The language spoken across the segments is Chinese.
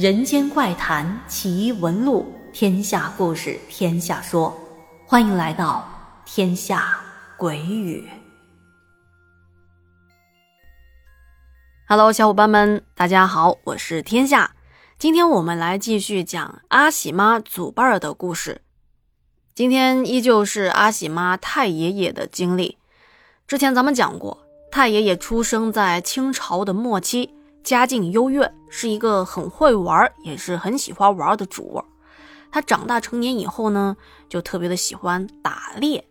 人间怪谈奇闻录，天下故事天下说，欢迎来到天下鬼语。Hello，小伙伴们，大家好，我是天下。今天我们来继续讲阿喜妈祖辈儿的故事。今天依旧是阿喜妈太爷爷的经历。之前咱们讲过，太爷爷出生在清朝的末期。家境优越，是一个很会玩，也是很喜欢玩的主。他长大成年以后呢，就特别的喜欢打猎。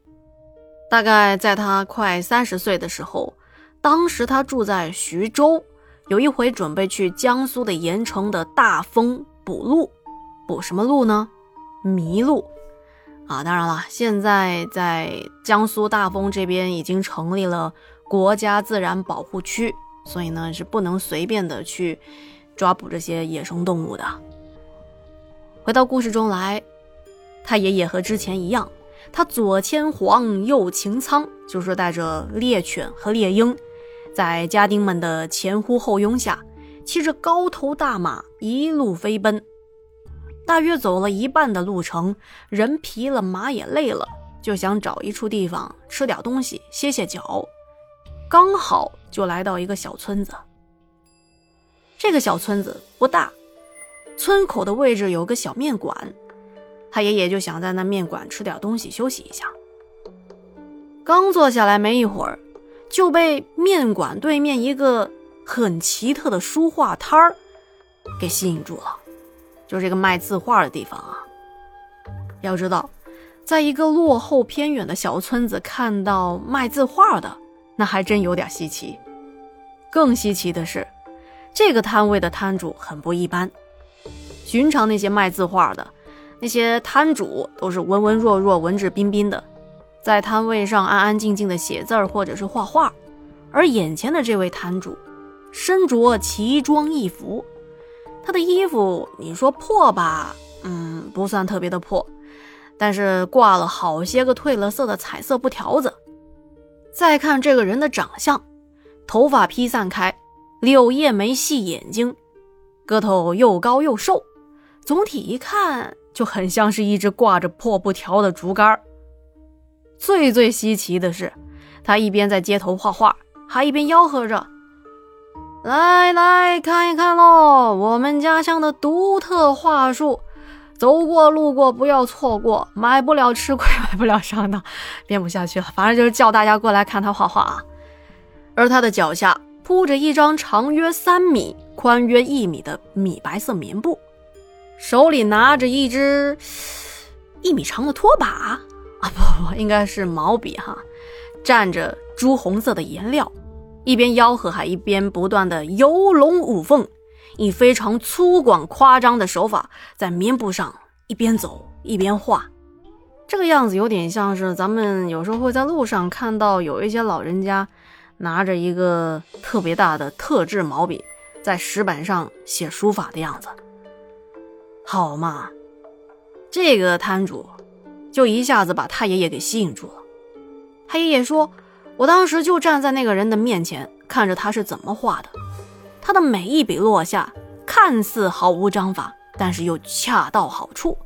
大概在他快三十岁的时候，当时他住在徐州，有一回准备去江苏的盐城的大丰捕鹿，捕什么鹿呢？麋鹿啊！当然了，现在在江苏大丰这边已经成立了国家自然保护区。所以呢，是不能随便的去抓捕这些野生动物的。回到故事中来，他爷爷和之前一样，他左牵黄，右擎苍，就是带着猎犬和猎鹰，在家丁们的前呼后拥下，骑着高头大马一路飞奔。大约走了一半的路程，人疲了，马也累了，就想找一处地方吃点东西，歇歇脚。刚好就来到一个小村子。这个小村子不大，村口的位置有个小面馆，他爷爷就想在那面馆吃点东西休息一下。刚坐下来没一会儿，就被面馆对面一个很奇特的书画摊儿给吸引住了，就是这个卖字画的地方啊。要知道，在一个落后偏远的小村子看到卖字画的。那还真有点稀奇。更稀奇的是，这个摊位的摊主很不一般。寻常那些卖字画的，那些摊主都是文文弱弱、文质彬彬的，在摊位上安安静静的写字儿或者是画画。而眼前的这位摊主，身着奇装异服，他的衣服你说破吧，嗯，不算特别的破，但是挂了好些个褪了色的彩色布条子。再看这个人的长相，头发披散开，柳叶眉细眼睛，个头又高又瘦，总体一看就很像是一只挂着破布条的竹竿。最最稀奇的是，他一边在街头画画，还一边吆喝着：“来来看一看喽，我们家乡的独特画术。”走过路过不要错过，买不了吃亏，买不了上当，编不下去了。反正就是叫大家过来看他画画啊。而他的脚下铺着一张长约三米、宽约一米的米白色棉布，手里拿着一支一米长的拖把啊，不不，应该是毛笔哈，蘸着朱红色的颜料，一边吆喝还一边不断的游龙舞凤。以非常粗犷夸张的手法，在棉布上一边走一边画，这个样子有点像是咱们有时候会在路上看到有一些老人家拿着一个特别大的特制毛笔，在石板上写书法的样子。好嘛，这个摊主就一下子把太爷爷给吸引住了。太爷爷说：“我当时就站在那个人的面前，看着他是怎么画的。”他的每一笔落下，看似毫无章法，但是又恰到好处。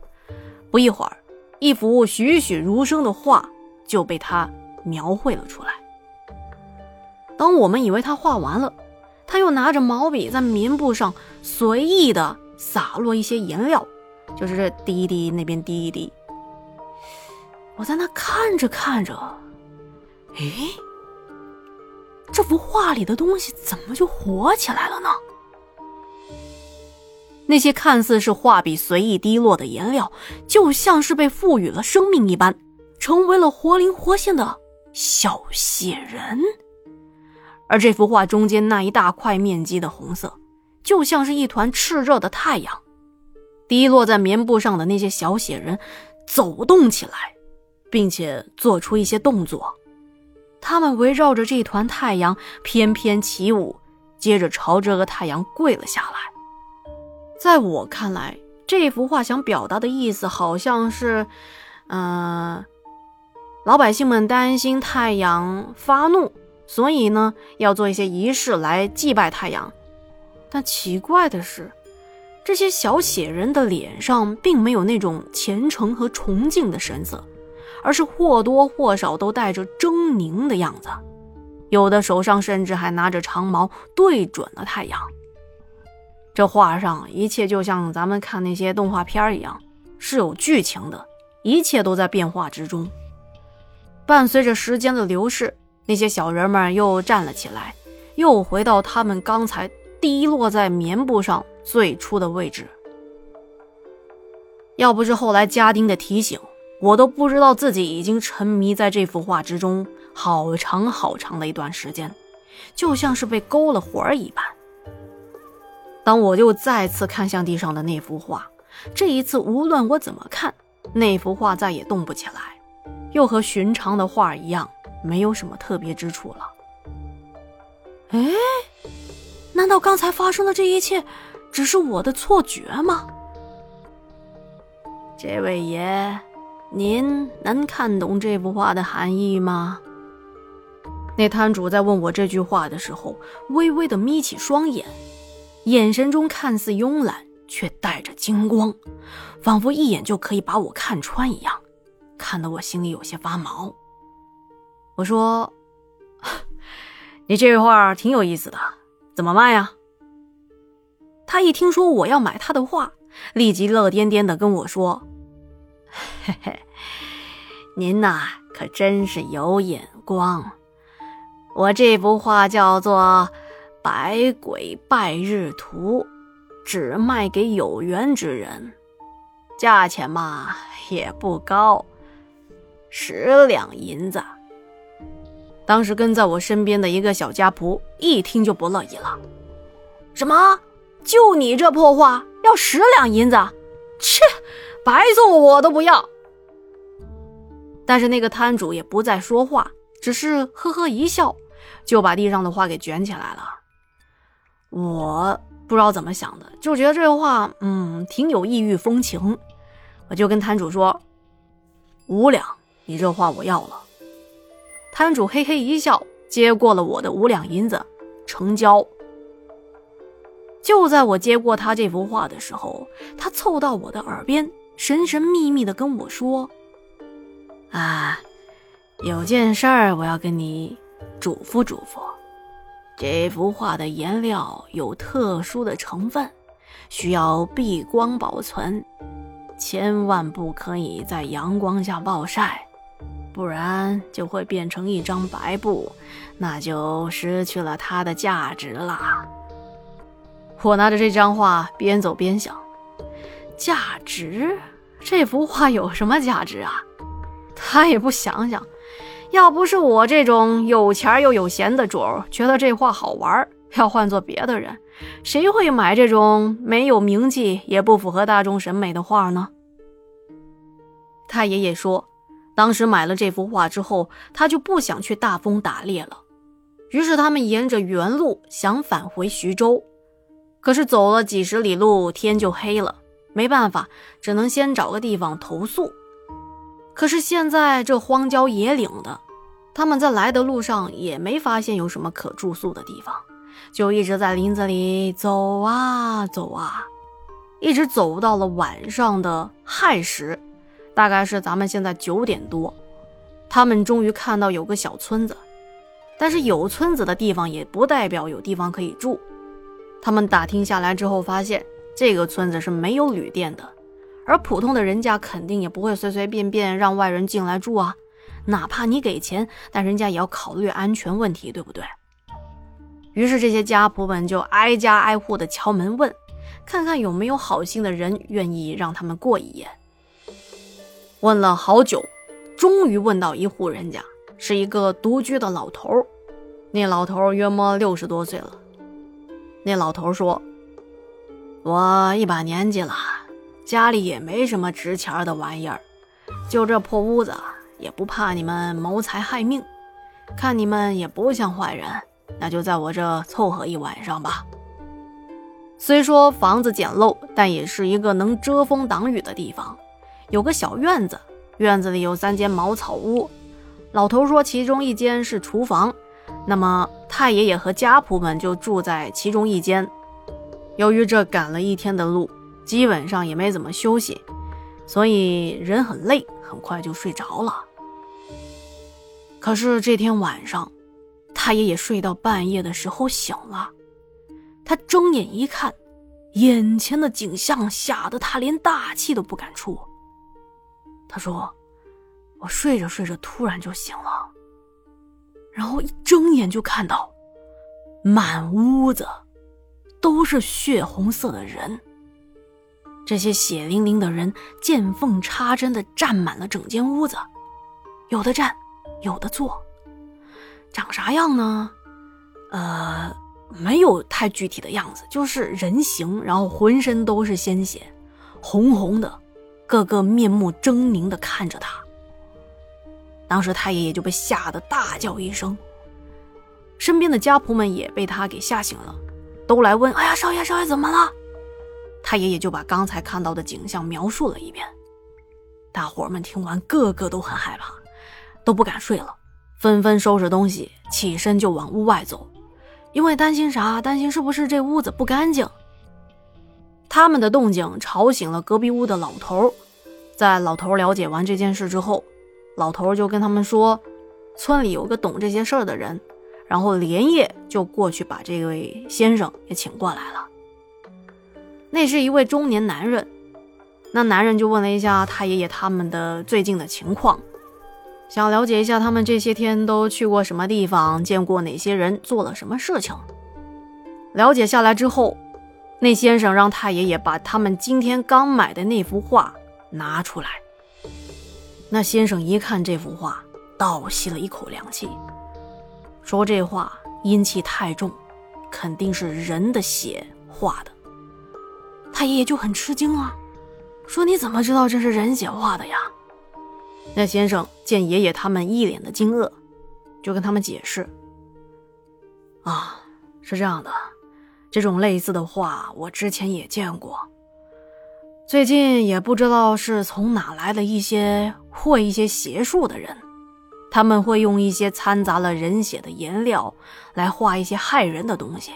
不一会儿，一幅栩栩如生的画就被他描绘了出来。当我们以为他画完了，他又拿着毛笔在棉布上随意的洒落一些颜料，就是这滴滴，那边滴一滴。我在那看着看着，诶。这幅画里的东西怎么就活起来了呢？那些看似是画笔随意滴落的颜料，就像是被赋予了生命一般，成为了活灵活现的小血人。而这幅画中间那一大块面积的红色，就像是一团炽热的太阳。滴落在棉布上的那些小血人，走动起来，并且做出一些动作。他们围绕着这团太阳翩翩起舞，接着朝这个太阳跪了下来。在我看来，这幅画想表达的意思好像是，嗯，老百姓们担心太阳发怒，所以呢要做一些仪式来祭拜太阳。但奇怪的是，这些小写人的脸上并没有那种虔诚和崇敬的神色，而是或多或少都带着狰狞的样子。有的手上甚至还拿着长矛，对准了太阳。这画上一切就像咱们看那些动画片一样，是有剧情的，一切都在变化之中。伴随着时间的流逝，那些小人们又站了起来，又回到他们刚才滴落在棉布上。最初的位置，要不是后来家丁的提醒，我都不知道自己已经沉迷在这幅画之中好长好长的一段时间，就像是被勾了魂儿一般。当我又再次看向地上的那幅画，这一次无论我怎么看，那幅画再也动不起来，又和寻常的画一样，没有什么特别之处了。哎，难道刚才发生的这一切？只是我的错觉吗？这位爷，您能看懂这幅画的含义吗？那摊主在问我这句话的时候，微微的眯起双眼，眼神中看似慵懒，却带着金光，仿佛一眼就可以把我看穿一样，看得我心里有些发毛。我说：“你这画挺有意思的，怎么卖呀？”他一听说我要买他的画，立即乐颠颠的跟我说：“嘿嘿，您呐可真是有眼光。我这幅画叫做《百鬼拜日图》，只卖给有缘之人，价钱嘛也不高，十两银子。”当时跟在我身边的一个小家仆一听就不乐意了：“什么？”就你这破画，要十两银子？切，白送我都不要。但是那个摊主也不再说话，只是呵呵一笑，就把地上的画给卷起来了。我不知道怎么想的，就觉得这个画，嗯，挺有异域风情。我就跟摊主说：“五两，你这画我要了。”摊主嘿嘿一笑，接过了我的五两银子，成交。就在我接过他这幅画的时候，他凑到我的耳边，神神秘秘地跟我说：“啊，有件事儿我要跟你嘱咐嘱咐。这幅画的颜料有特殊的成分，需要避光保存，千万不可以在阳光下暴晒，不然就会变成一张白布，那就失去了它的价值了。”我拿着这张画边走边想，价值？这幅画有什么价值啊？他也不想想，要不是我这种有钱又有闲的主儿觉得这画好玩，要换做别的人，谁会买这种没有名气也不符合大众审美的画呢？太爷爷说，当时买了这幅画之后，他就不想去大风打猎了，于是他们沿着原路想返回徐州。可是走了几十里路，天就黑了，没办法，只能先找个地方投宿。可是现在这荒郊野岭的，他们在来的路上也没发现有什么可住宿的地方，就一直在林子里走啊走啊，一直走到了晚上的亥时，大概是咱们现在九点多，他们终于看到有个小村子，但是有村子的地方也不代表有地方可以住。他们打听下来之后，发现这个村子是没有旅店的，而普通的人家肯定也不会随随便便让外人进来住啊，哪怕你给钱，但人家也要考虑安全问题，对不对？于是这些家仆们就挨家挨户的敲门问，看看有没有好心的人愿意让他们过一夜。问了好久，终于问到一户人家，是一个独居的老头，那老头约摸六十多岁了。那老头说：“我一把年纪了，家里也没什么值钱的玩意儿，就这破屋子，也不怕你们谋财害命。看你们也不像坏人，那就在我这凑合一晚上吧。虽说房子简陋，但也是一个能遮风挡雨的地方。有个小院子，院子里有三间茅草屋。老头说，其中一间是厨房。”那么太爷爷和家仆们就住在其中一间。由于这赶了一天的路，基本上也没怎么休息，所以人很累，很快就睡着了。可是这天晚上，太爷爷睡到半夜的时候醒了，他睁眼一看，眼前的景象吓得他连大气都不敢出。他说：“我睡着睡着，突然就醒了，然后一睁眼就看到满屋子。”都是血红色的人，这些血淋淋的人见缝插针的站满了整间屋子，有的站，有的坐，长啥样呢？呃，没有太具体的样子，就是人形，然后浑身都是鲜血，红红的，个个面目狰狞的看着他。当时太爷爷就被吓得大叫一声，身边的家仆们也被他给吓醒了。都来问：“哎呀，少爷，少爷怎么了？”太爷爷就把刚才看到的景象描述了一遍。大伙们听完，个个都很害怕，都不敢睡了，纷纷收拾东西，起身就往屋外走，因为担心啥？担心是不是这屋子不干净？他们的动静吵醒了隔壁屋的老头。在老头了解完这件事之后，老头就跟他们说：“村里有个懂这些事儿的人。”然后连夜就过去把这位先生也请过来了。那是一位中年男人，那男人就问了一下太爷爷他们的最近的情况，想了解一下他们这些天都去过什么地方，见过哪些人，做了什么事情。了解下来之后，那先生让太爷爷把他们今天刚买的那幅画拿出来。那先生一看这幅画，倒吸了一口凉气。说这话阴气太重，肯定是人的血画的。太爷爷就很吃惊啊，说：“你怎么知道这是人血画的呀？”那先生见爷爷他们一脸的惊愕，就跟他们解释：“啊，是这样的，这种类似的画我之前也见过。最近也不知道是从哪来的一些会一些邪术的人。”他们会用一些掺杂了人血的颜料来画一些害人的东西。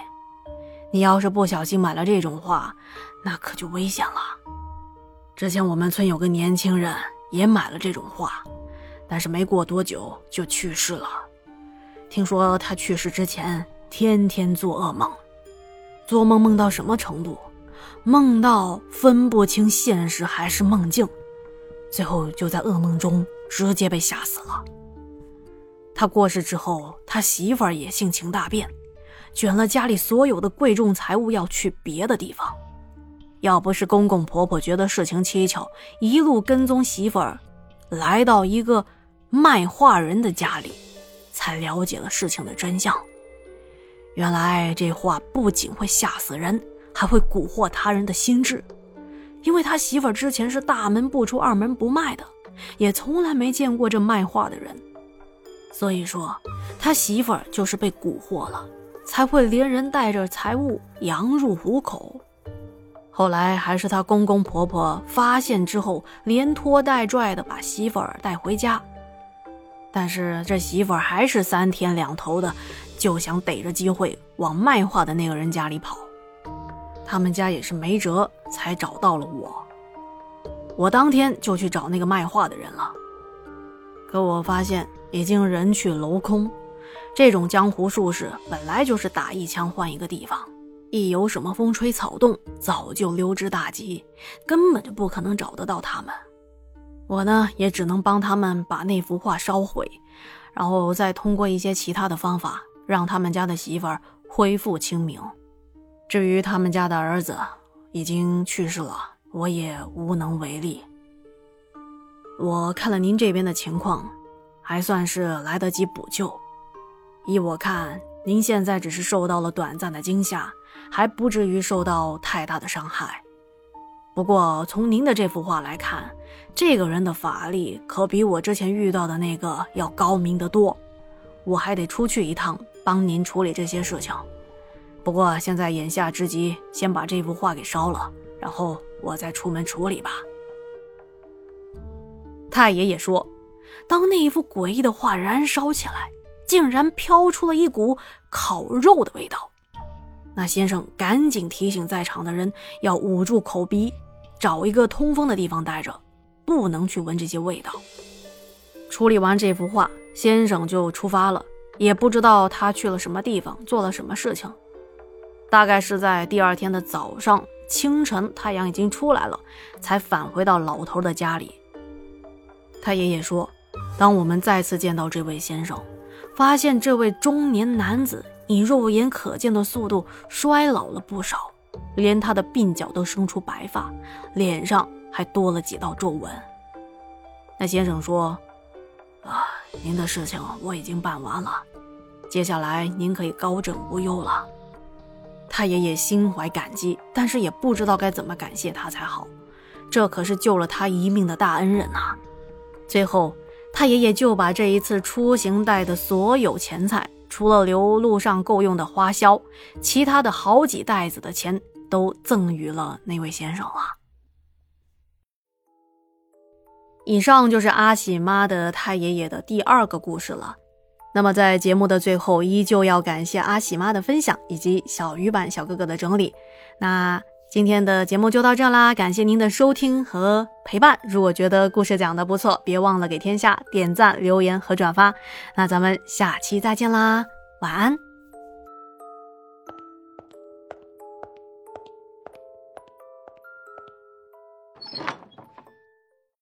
你要是不小心买了这种画，那可就危险了。之前我们村有个年轻人也买了这种画，但是没过多久就去世了。听说他去世之前天天做噩梦，做梦梦到什么程度？梦到分不清现实还是梦境，最后就在噩梦中直接被吓死了。他过世之后，他媳妇儿也性情大变，卷了家里所有的贵重财物要去别的地方。要不是公公婆婆觉得事情蹊跷，一路跟踪媳妇儿，来到一个卖画人的家里，才了解了事情的真相。原来这画不仅会吓死人，还会蛊惑他人的心智。因为他媳妇儿之前是大门不出二门不迈的，也从来没见过这卖画的人。所以说，他媳妇儿就是被蛊惑了，才会连人带着财物羊入虎口。后来还是他公公婆婆发现之后，连拖带拽的把媳妇儿带回家。但是这媳妇儿还是三天两头的，就想逮着机会往卖画的那个人家里跑。他们家也是没辙，才找到了我。我当天就去找那个卖画的人了。可我发现已经人去楼空，这种江湖术士本来就是打一枪换一个地方，一有什么风吹草动，早就溜之大吉，根本就不可能找得到他们。我呢，也只能帮他们把那幅画烧毁，然后再通过一些其他的方法，让他们家的媳妇儿恢复清明。至于他们家的儿子已经去世了，我也无能为力。我看了您这边的情况，还算是来得及补救。依我看，您现在只是受到了短暂的惊吓，还不至于受到太大的伤害。不过从您的这幅画来看，这个人的法力可比我之前遇到的那个要高明得多。我还得出去一趟，帮您处理这些事情。不过现在眼下之急，先把这幅画给烧了，然后我再出门处理吧。太爷爷说：“当那一幅诡异的画燃烧起来，竟然飘出了一股烤肉的味道。那先生赶紧提醒在场的人要捂住口鼻，找一个通风的地方待着，不能去闻这些味道。处理完这幅画，先生就出发了，也不知道他去了什么地方，做了什么事情。大概是在第二天的早上清晨，太阳已经出来了，才返回到老头的家里。他爷爷说：“当我们再次见到这位先生，发现这位中年男子以肉眼可见的速度衰老了不少，连他的鬓角都生出白发，脸上还多了几道皱纹。”那先生说：“啊，您的事情我已经办完了，接下来您可以高枕无忧了。”他爷爷心怀感激，但是也不知道该怎么感谢他才好。这可是救了他一命的大恩人呐！最后，他爷爷就把这一次出行带的所有钱财，除了留路上够用的花销，其他的好几袋子的钱都赠予了那位先生了。以上就是阿喜妈的太爷爷的第二个故事了。那么，在节目的最后，依旧要感谢阿喜妈的分享以及小鱼版小哥哥的整理。那今天的节目就到这啦，感谢您的收听和陪伴。如果觉得故事讲的不错，别忘了给天下点赞、留言和转发。那咱们下期再见啦，晚安。